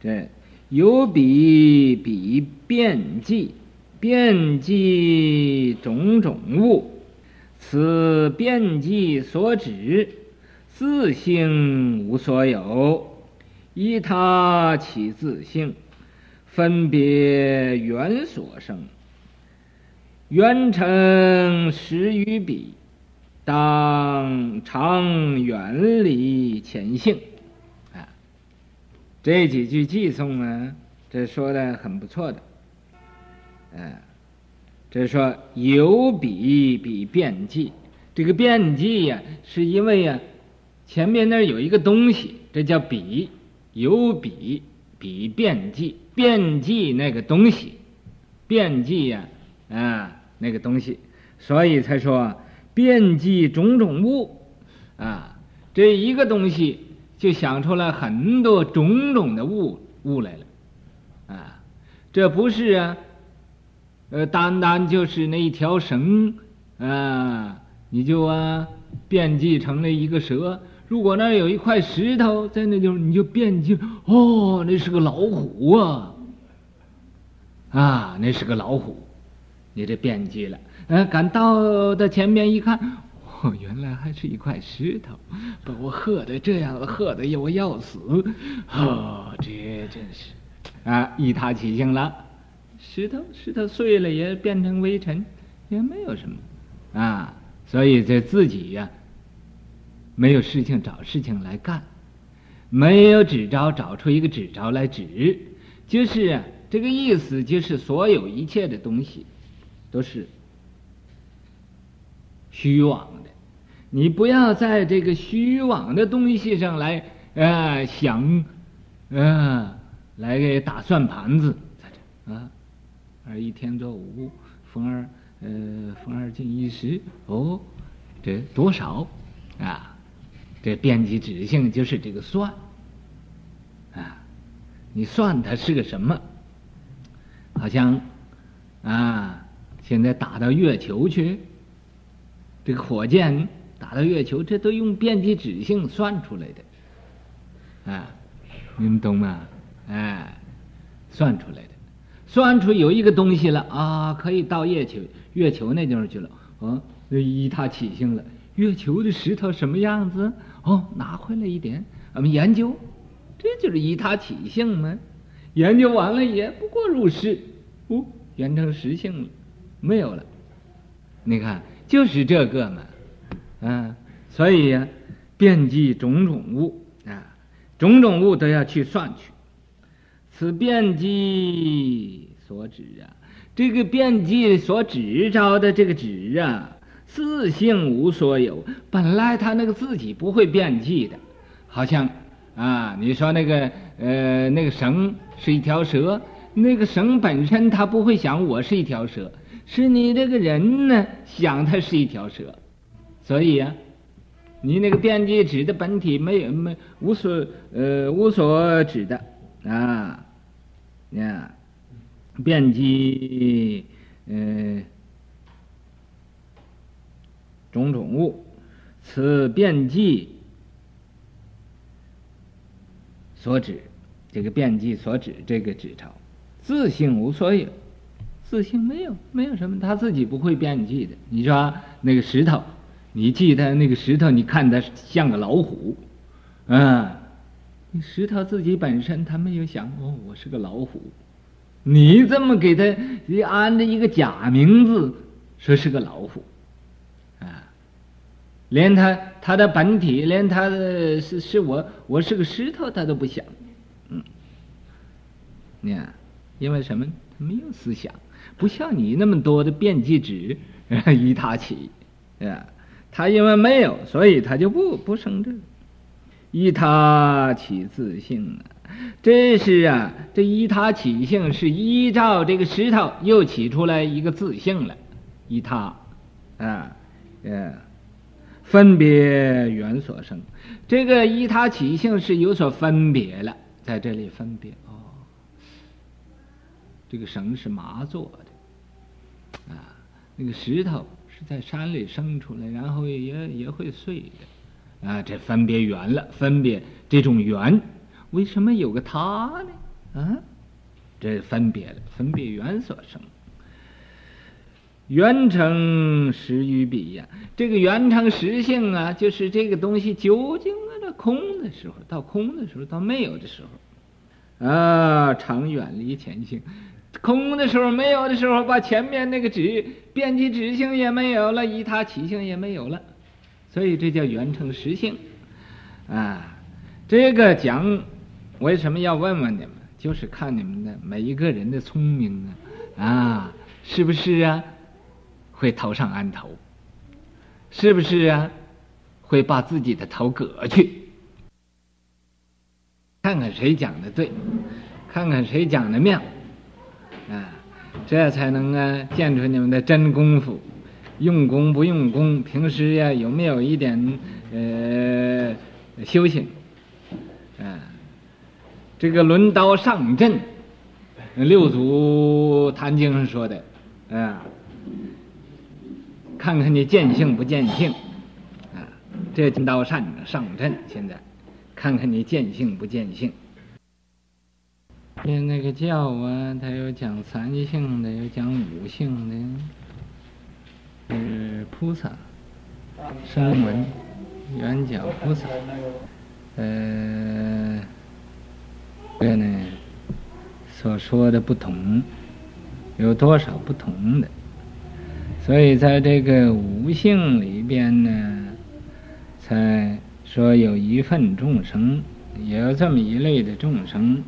这有比比遍计，遍计种种物，此遍计所指，自性无所有，依他起自性，分别缘所生，缘成实于彼，当常远离前性。这几句偈颂呢，这说的很不错的。啊，这说有彼彼遍记，这个遍记呀，是因为呀。前面那儿有一个东西，这叫彼，有彼彼遍记，遍记那个东西，遍记呀，啊，那个东西，所以才说遍记种种物，啊，这一个东西就想出来很多种种的物物来了，啊，这不是啊，呃，单单就是那一条绳，啊，你就啊变记成了一个蛇。如果那有一块石头在那地方，你就变记哦，那是个老虎啊，啊，那是个老虎，你这变记了。呃，赶到的前面一看，哦，原来还是一块石头，把我吓得这样，吓得我要死。哦，这真是啊，依他起性了。石头石头碎了也变成微尘，也没有什么啊，所以这自己呀。没有事情找事情来干，没有指招找出一个指招来指，就是这个意思，就是所有一切的东西都是虚妄的，你不要在这个虚妄的东西上来呃想，呃来给打算盘子，啊，而一天作五，逢二呃逢二进一时，哦，这多少啊？这遍计指性就是这个算，啊，你算它是个什么？好像啊，现在打到月球去，这个火箭打到月球，这都用遍计指性算出来的，啊，你们懂吗？哎，算出来的，算出有一个东西了啊，可以到月球月球那地方去了，啊，那依他起性了。月球的石头什么样子？哦，拿回来一点，我们研究，这就是依他起性嘛。研究完了也不过如是，哦，缘成实性了，没有了。你看，就是这个嘛，啊，所以呀，遍计种种物啊，种种物都要去算去。此遍计所指啊，这个遍计所指着的这个指啊。自性无所有，本来他那个自己不会遍计的，好像啊，你说那个呃那个绳是一条蛇，那个绳本身他不会想我是一条蛇，是你这个人呢想它是一条蛇，所以、啊，你那个遍计指的本体没有没无所呃无所指的啊，呀，遍计呃。种种物，此遍计所指，这个遍计所指这个指头，自性无所有，自性没有，没有什么，他自己不会遍计的。你说那个石头，你记得那个石头，你看它像个老虎，嗯，你石头自己本身他没有想哦，我是个老虎，你这么给他安着一个假名字，说是个老虎。啊连他他的本体，连他的是是我，我是个石头，他都不想。嗯，你看，因为什么？他没有思想，不像你那么多的遍计指 依他起，啊，他因为没有，所以他就不不生这个。依他起自性啊，这是啊，这依他起性是依照这个石头又起出来一个自性了，依他，啊，嗯。分别缘所生，这个依他起性是有所分别了，在这里分别哦。这个绳是麻做的，啊，那个石头是在山里生出来，然后也也会碎的，啊，这分别缘了，分别这种缘，为什么有个他呢？啊，这分别了，分别缘所生。缘成实于彼呀，这个缘成实性啊，就是这个东西究竟啊，到空的时候，到空的时候，到没有的时候，啊，常远离前性。空的时候，没有的时候，把前面那个执遍计执性也没有了，以他起性也没有了，所以这叫圆成实性。啊，这个讲为什么要问问你们？就是看你们的每一个人的聪明啊，啊，是不是啊？会头上安头，是不是啊？会把自己的头割去，看看谁讲的对，看看谁讲的妙，这才能啊见出你们的真功夫，用功不用功，平时呀有没有一点呃修行，啊，这个轮刀上阵，六祖坛经上说的，啊。看看你见性不见性，啊，这金刀上上阵。现在，看看你见性不见性。那那个教啊，它有讲三性的，有讲五性的，是菩萨、声闻、缘觉菩萨。呃，这呢，所说的不同，有多少不同的？所以在这个五性里边呢，才说有一份众生，有这么一类的众生，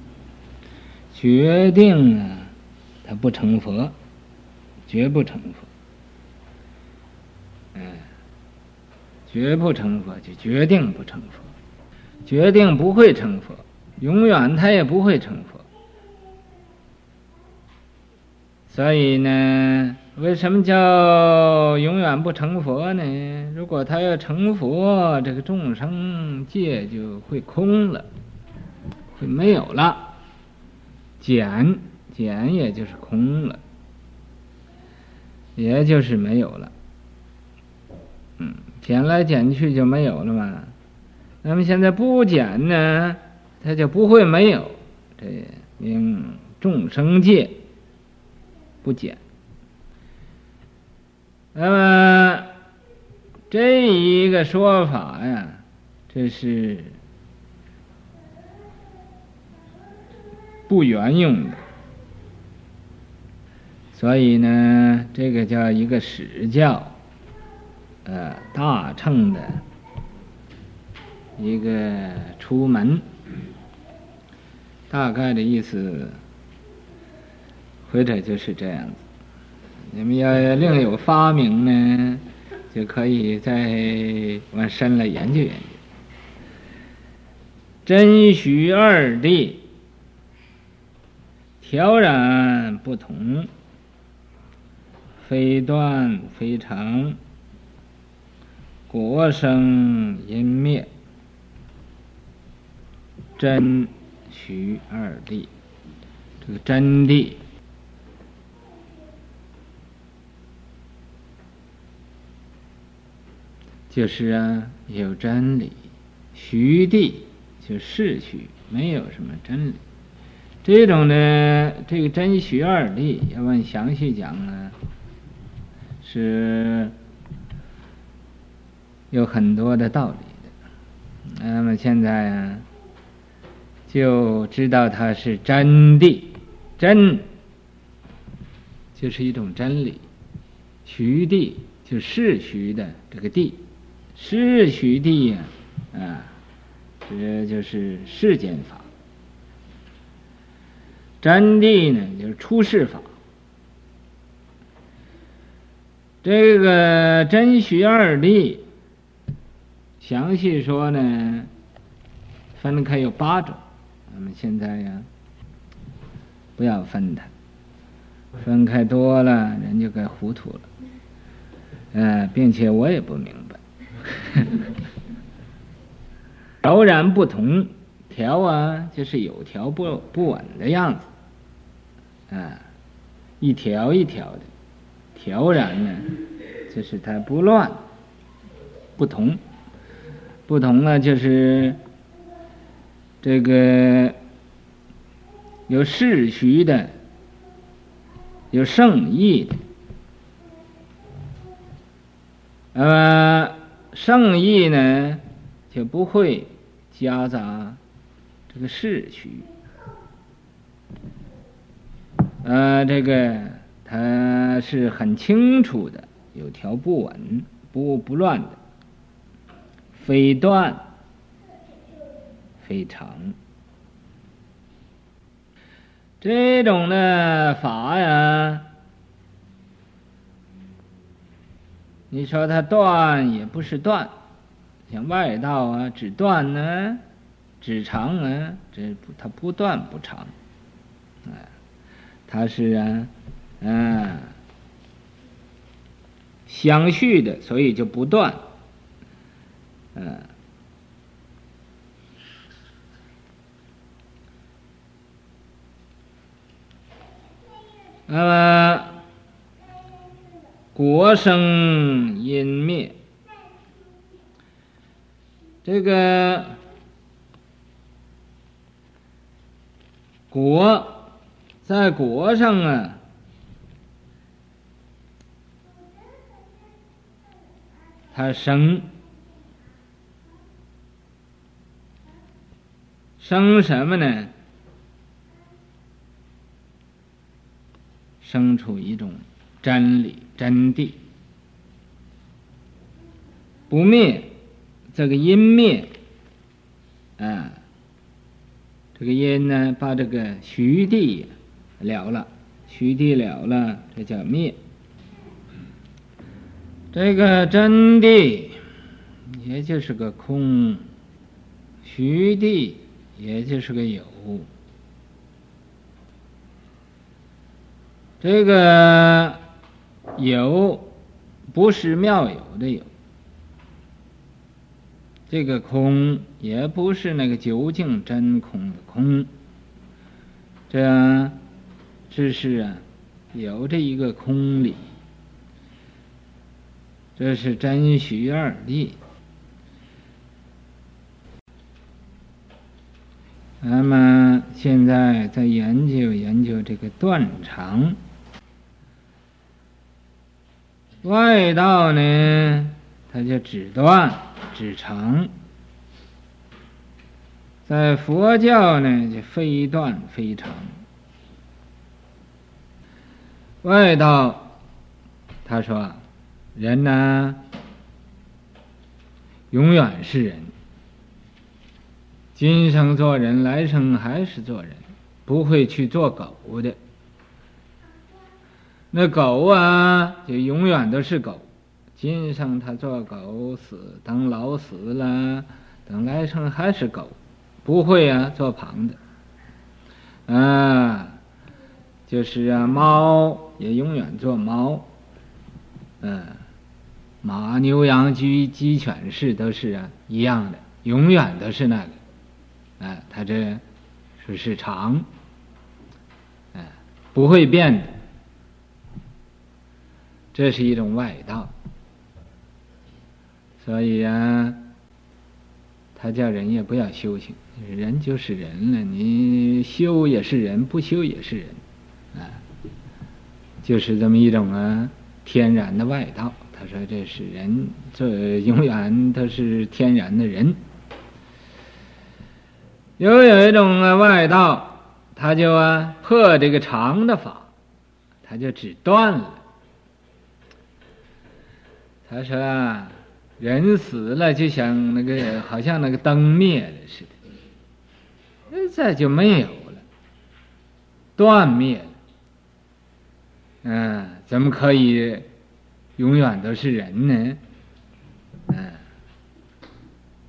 决定啊，他不成佛，绝不成佛。嗯，绝不成佛就决定不成佛，决定不会成佛，永远他也不会成佛。所以呢。为什么叫永远不成佛呢？如果他要成佛，这个众生界就会空了，会没有了，减减也就是空了，也就是没有了。嗯，减来减去就没有了嘛。那么现在不减呢，它就不会没有。这名众生界不减。那么这一个说法呀，这是不圆用的，所以呢，这个叫一个史教，呃，大乘的一个出门，大概的意思，或者就是这样子。你们要另有发明呢，就可以再往深了研究研究。真虚二谛，调然不同，非断非常，果生因灭，真虚二谛，这个真谛。就是啊，有真理，虚谛就是虚，没有什么真理。这种呢，这个真虚二谛，要问详细讲呢，是有很多的道理的。那么现在啊，就知道它是真谛，真就是一种真理，虚谛就是虚的这个谛。是虚谛呀，啊，这就是世间法。真谛呢，就是出世法。这个真虚二谛，详细说呢，分开有八种。我们现在呀，不要分它，分开多了，人就该糊涂了。呃，并且我也不明白。调然不同，条啊，就是有条不不紊的样子，啊，一条一条的，条然呢，就是它不乱，不同，不同呢，就是这个有世虚的，有圣意的。那么，圣意呢，就不会夹杂这个世虚。呃，这个它是很清楚的，有条不紊、不不乱的，非断非常。这种的法呀。你说它断也不是断，像外道啊，只断呢，只长啊，这不它不断不长，它是啊，嗯，相续的，所以就不断，嗯，那么。国生因灭，这个国在国上啊，它生生什么呢？生出一种。真理真谛不灭，这个阴灭啊，这个阴呢，把这个虚谛了了，虚谛了了，这叫灭。这个真谛也就是个空，虚谛也就是个有。这个。有，不是妙有的有。这个空也不是那个究竟真空的空。这，只是啊，有这一个空理。这是真虚二谛。那么现在在研究研究这个断常。外道呢，它就只断只常；在佛教呢，就非断非常。外道他说：“人呢，永远是人，今生做人，来生还是做人，不会去做狗的。”那狗啊，就永远都是狗。今生他做狗死，等老死了，等来生还是狗，不会啊做旁的。啊，就是啊，猫也永远做猫。嗯、马牛羊鸡鸡犬是都是啊一样的，永远都是那个。啊，他这说是常，啊，不会变的。这是一种外道，所以啊，他叫人也不要修行，人就是人了，你修也是人，不修也是人，就是这么一种啊天然的外道。他说这是人，这永远都是天然的人。又有一种啊外道，他就啊破这个长的法，他就只断了。他说：“啊，人死了就像那个，好像那个灯灭了似的，这就没有了，断灭。嗯，怎么可以永远都是人呢？嗯，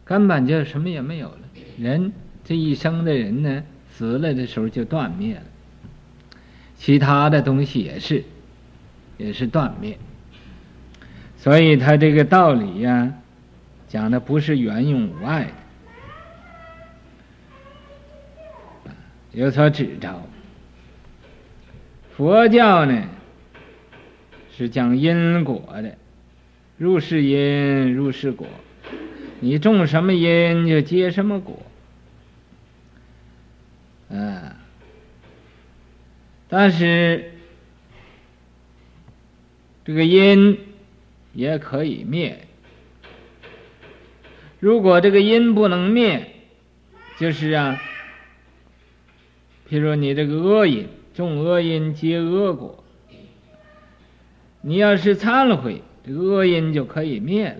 根本就什么也没有了。人这一生的人呢，死了的时候就断灭了。其他的东西也是，也是断灭。”所以他这个道理呀、讲的不是圆融无碍的，有所指着。佛教呢，是讲因果的，如是因如是果，你种什么因就结什么果。啊，但是这个因也可以灭。如果这个因不能灭，就是啊，譬如你这个恶因，种恶因结恶果，你要是忏悔，这个恶因就可以灭了。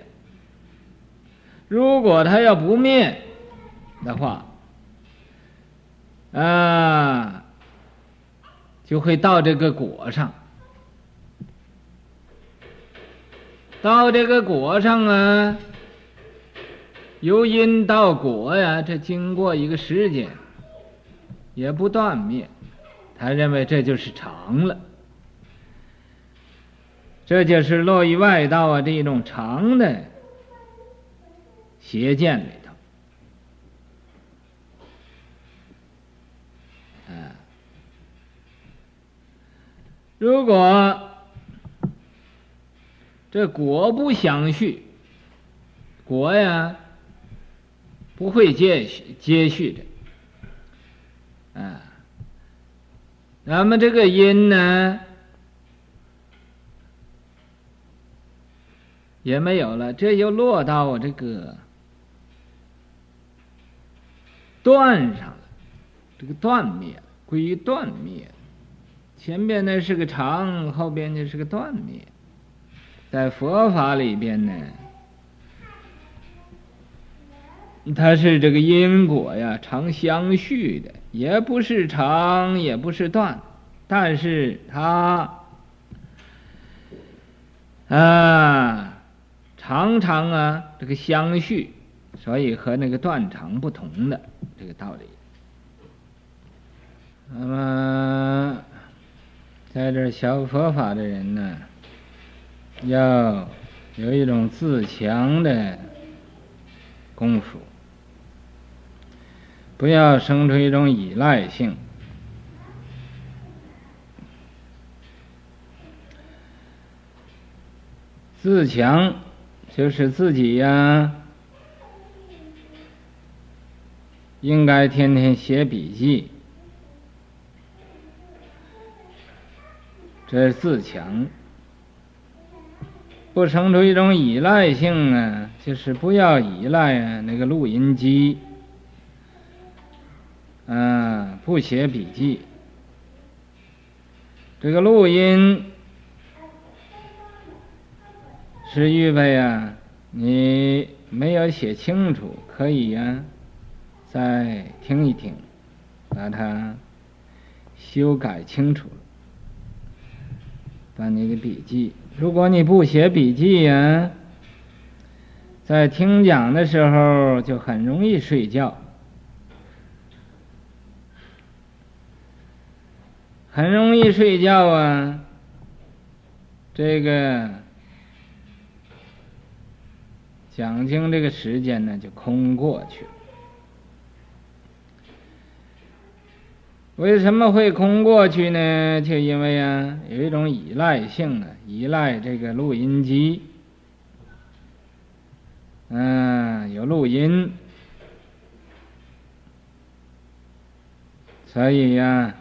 如果他要不灭的话，啊，就会到这个果上，到这个果上啊，由因到果呀，这经过一个时间，也不断灭，他认为这就是长了，这就是落于外道啊这一种长的。邪见里头，啊，如果这果不相续，果呀不会接续接续的，啊，那么这个因呢也没有了，这又落到我这个。断上了，这个断灭归于断灭，前边呢是个常，后边就是个断灭。在佛法里边呢，它是这个因果呀，常相续的，也不是常，也不是断，但是它啊，常常啊，这个相续。所以和那个断常不同的这个道理。那么，在这学佛法的人呢，要有一种自强的功夫，不要生出一种依赖性。自强就是自己呀。应该天天写笔记，这是自强。不生出一种依赖性呢，就是不要依赖啊那个录音机，啊，不写笔记。这个录音是预备啊，你没有写清楚，可以呀。再听一听，把它修改清楚了，把你的笔记。如果你不写笔记呀，在听讲的时候就很容易睡觉，很容易睡觉啊。这个讲经这个时间呢，就空过去了。为什么会空过去呢？就因为啊，有一种依赖性啊，依赖这个录音机，嗯，有录音，所以呀，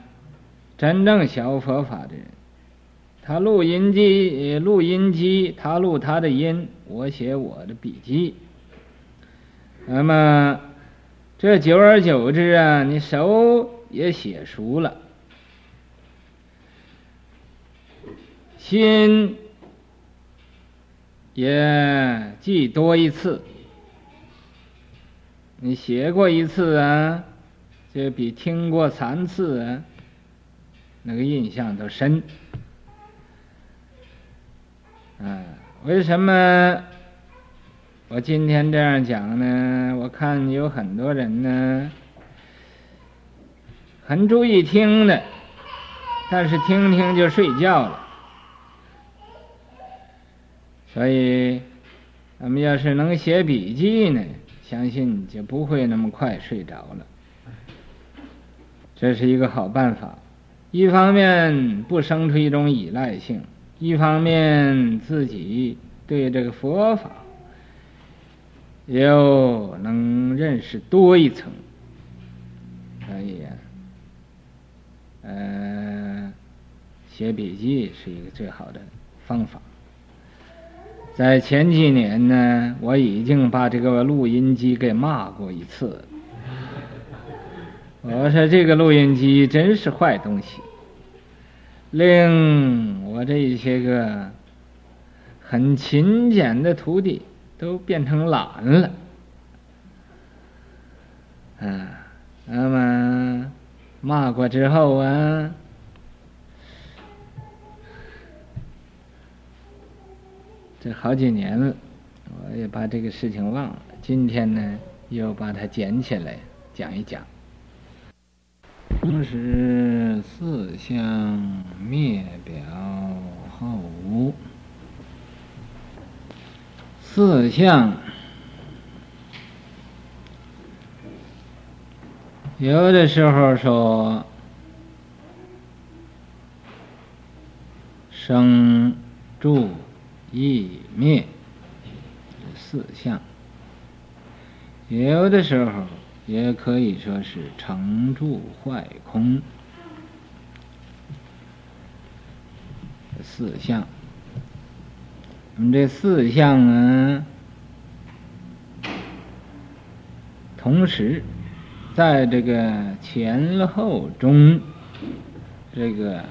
真正学佛法的人，他录音机，录音机，他录他的音，我写我的笔记，那么这久而久之啊，你手。也写熟了，心也记多一次。你写过一次啊，就比听过三次啊，那个印象都深。啊，为什么我今天这样讲呢？我看有很多人呢。很注意听的，但是听听就睡觉了。所以，咱们要是能写笔记呢，相信就不会那么快睡着了。这是一个好办法，一方面不生出一种依赖性，一方面自己对这个佛法又能认识多一层。所以呀。呃，写笔记是一个最好的方法。在前几年呢，我已经把这个录音机给骂过一次。我说这个录音机真是坏东西，令我这些个很勤俭的徒弟都变成懒了。啊，那么骂过之后啊。这好几年了，我也把这个事情忘了。今天呢，又把它捡起来讲一讲。同时，四相灭表后无。四相，有的时候说生住。异灭，四相，有的时候也可以说是成住坏空，四相。我们这四相呢，同时在这个前后中，这个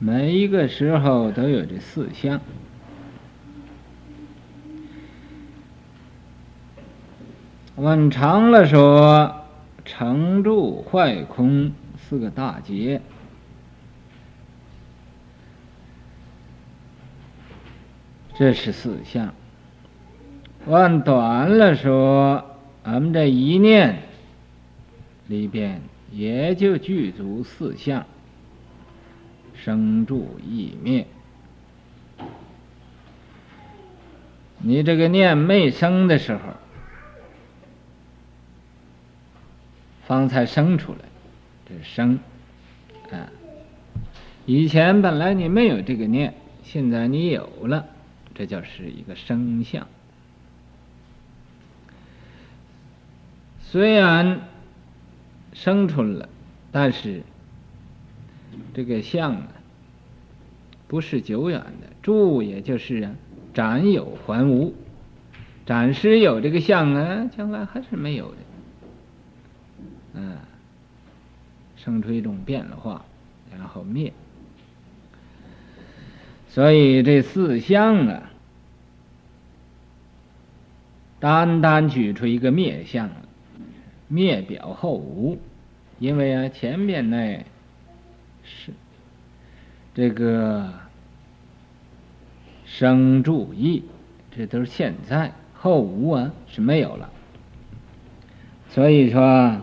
每一个时候都有这四相。问长了说，成住坏空四个大劫，这是四相。问短了说，俺们这一念里边也就具足四相，生住异灭。你这个念没生的时候。方才生出来，这是生，啊！以前本来你没有这个念，现在你有了，这就是一个生相。虽然生出来了，但是这个相啊，不是久远的。住也就是啊，暂有还无，暂时有这个相啊，将来还是没有的。嗯，生出一种变化，然后灭。所以这四相啊，单单举出一个灭相，灭表后无，因为啊前面那是这个生住异，这都是现在，后无啊是没有了。所以说。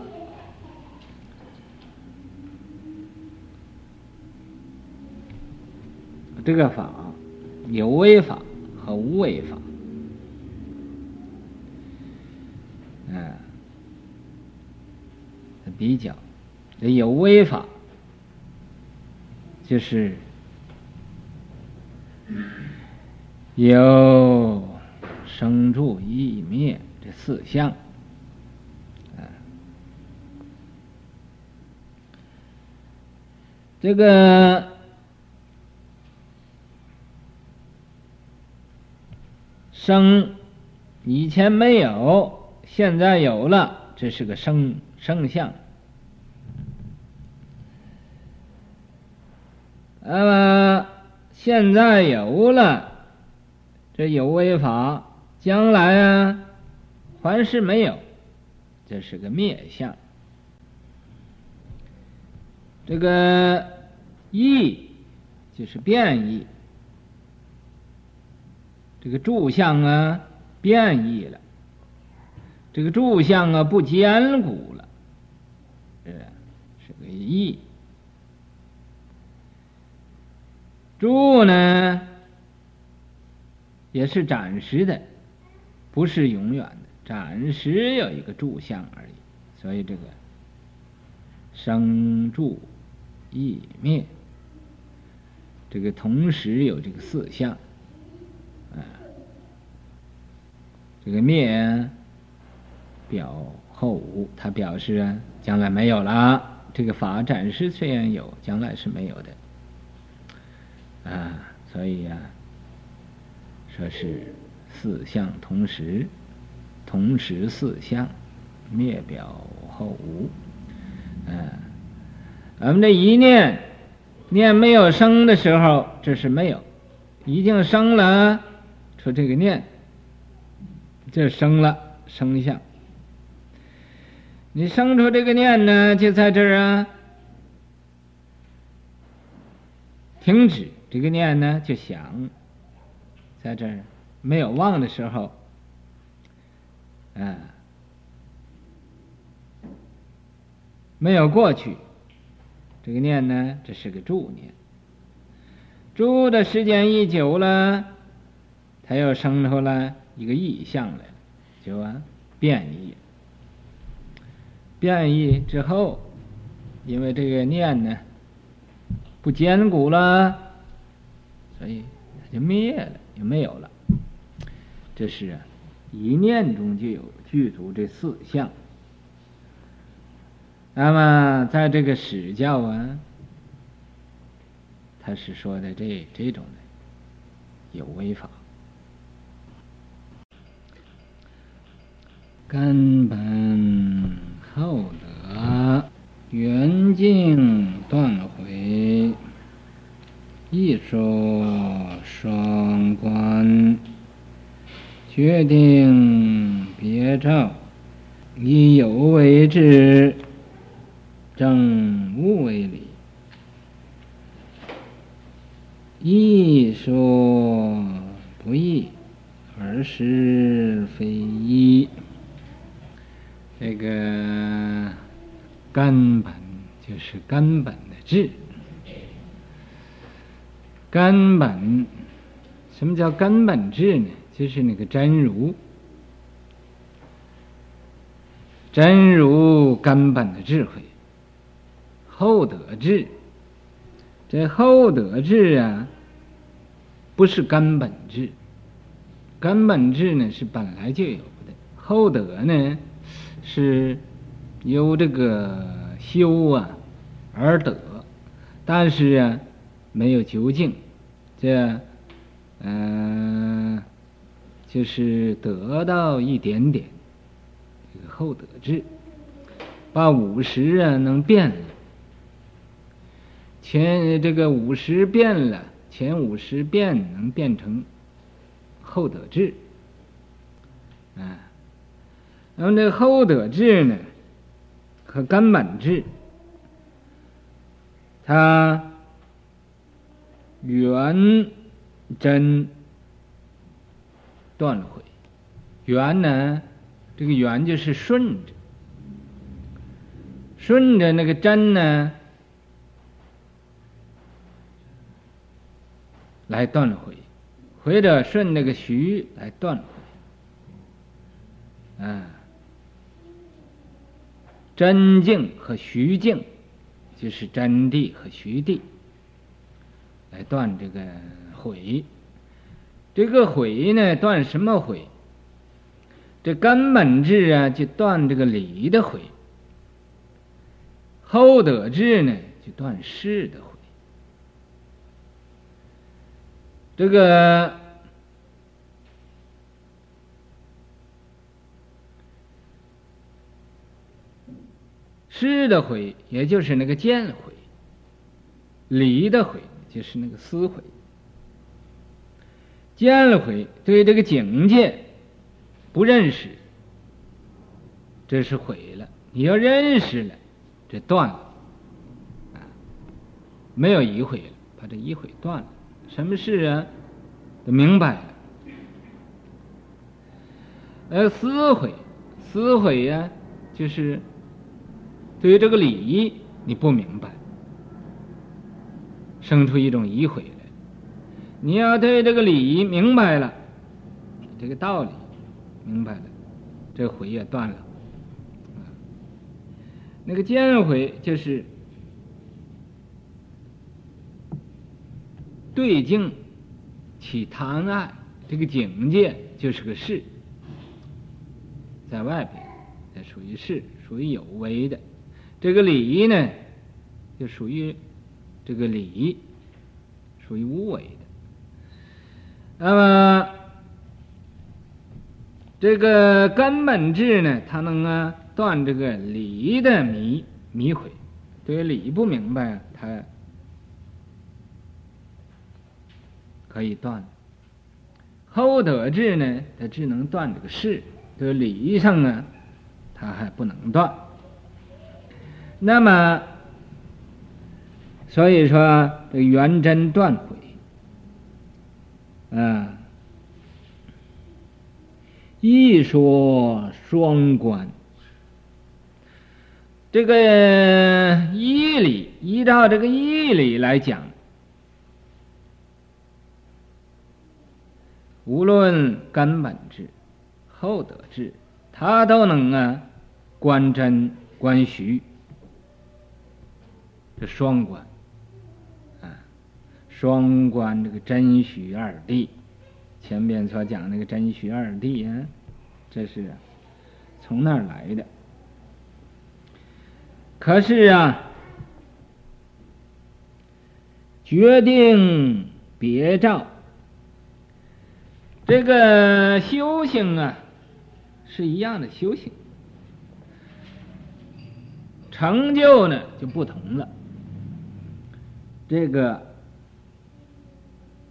这个法有为法和无为法，嗯，比较这有为法就是有生住异灭这四相，啊，这个。生以前没有，现在有了，这是个生生相。那么现在有了，这有为法，将来啊还是没有，这是个灭相。这个异就是变异。这个住相啊，变异了；这个住相啊，不坚固了，是是个异。住呢，也是暂时的，不是永远的，暂时有一个住相而已。所以这个生住异灭，这个同时有这个四相。这个灭表后无，他表示啊，将来没有了。这个法暂时虽然有，将来是没有的。啊，所以呀、啊，说是四相同时，同时四相，灭表后无。啊，我们这一念念没有生的时候，这是没有；已经生了，说这个念，这生了生相。你生出这个念呢，就在这儿啊，停止这个念呢，就想，在这儿没有忘的时候，啊，没有过去，这个念呢，这是个住念，住的时间一久了，它又生出了一个意象来，就啊变异。变异之后，因为这个念呢不坚固了，所以它就灭了，就没有了。这是啊，一念中就有具足这四项。那么在这个史教啊，他是说的这这种的有为法，根本。厚德圆净断回，一说双关，决定别照，以有为之，证无为理。一说不易，而实非一。这个根本就是根本的智，根本，什么叫根本智呢？就是那个真如，真如根本的智慧，后德智。这后德智啊，不是根本智，根本智呢是本来就有的，后德呢。是由这个修啊而得，但是啊没有究竟，这嗯、就是得到一点点后得智，把五十啊能变了，前这个五十变了，前五十变能变成后得智，啊。那么这后得智呢，和根本智，它圆真断毁。圆呢，这个圆就是顺着，顺着那个真呢，来断毁，或者顺那个虚来断毁，啊。真境和虚境，就是真谛和虚谛，来断这个毁。这个毁呢，断什么毁？这根本智啊，就断这个理的毁；后得智呢，就断事的毁。这个。识的毁，也就是那个见毁；理的毁，就是那个思毁。见了毁，对这个境界不认识，这是毁了；你要认识了，这断了。没有一毁了，把这一毁断了。什么事啊？都明白了。呃，思毁，思毁呀，就是。对于这个礼仪，你不明白，生出一种疑悔来。你要对这个礼仪明白了，这个道理明白了，这悔也断了。那个见悔就是对境起贪爱，这个境界就是个事，在外边，这属于事，属于有为的。这个理呢，就属于这个理，属于无为的。那么这个根本智呢，它能啊断这个理的迷迷毁，对理不明白，它可以断。后得智呢，它只能断这个事，这个理上啊，它还不能断。那么，所以说这个圆真断毁，啊，一说双关，这个义理依照这个义理来讲。无论根本智、后得智，他都能啊观真观虚，这双关啊，双关这个真虚二谛。前边所讲那个真虚二谛啊，这是从那儿来的。可是啊，决定别照。这个修行啊，是一样的修行，成就呢就不同了。这个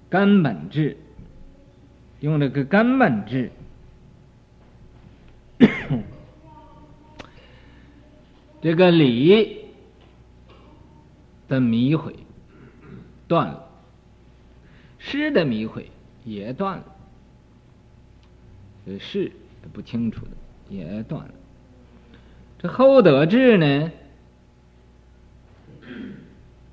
根本智，用这个根本智，这个理的迷毁断了，事的迷毁也断了。这是不清楚的，也断了。这后得智呢，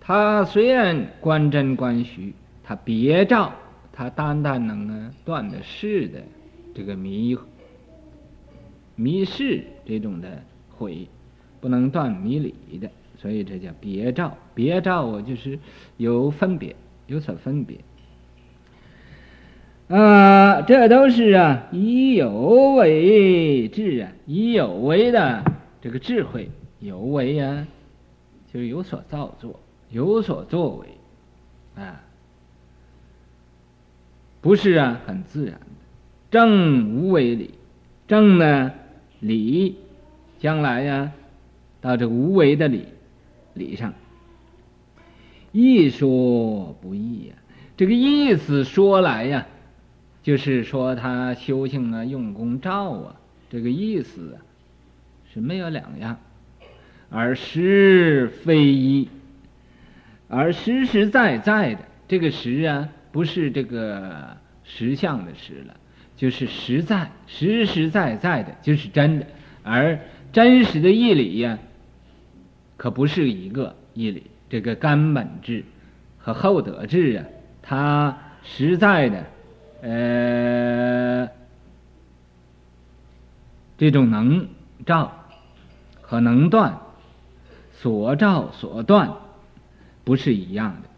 他虽然观真观虚，他别照，他单单能啊断的事的这个迷迷事这种的毁，不能断迷理的，所以这叫别照。别照我就是有分别，有所分别。啊，这都是啊，以有为智啊，以有为的这个智慧，有为啊，就是有所造作，有所作为，啊，不是啊，很自然的。证无为理，正呢理，将来呀、到这个无为的理理上，义说不易呀、这个意思说来呀、就是说他修行啊，用功照啊，这个意思啊，是没有两样，而实非一，而实实在在的这个实啊，不是这个实相的实了，就是实在，实实在在的，就是真的，而真实的义理呀，可不是一个义理，这个根本智和后得智啊，它实在的。呃，这种能照和能断，所照所断不是一样的。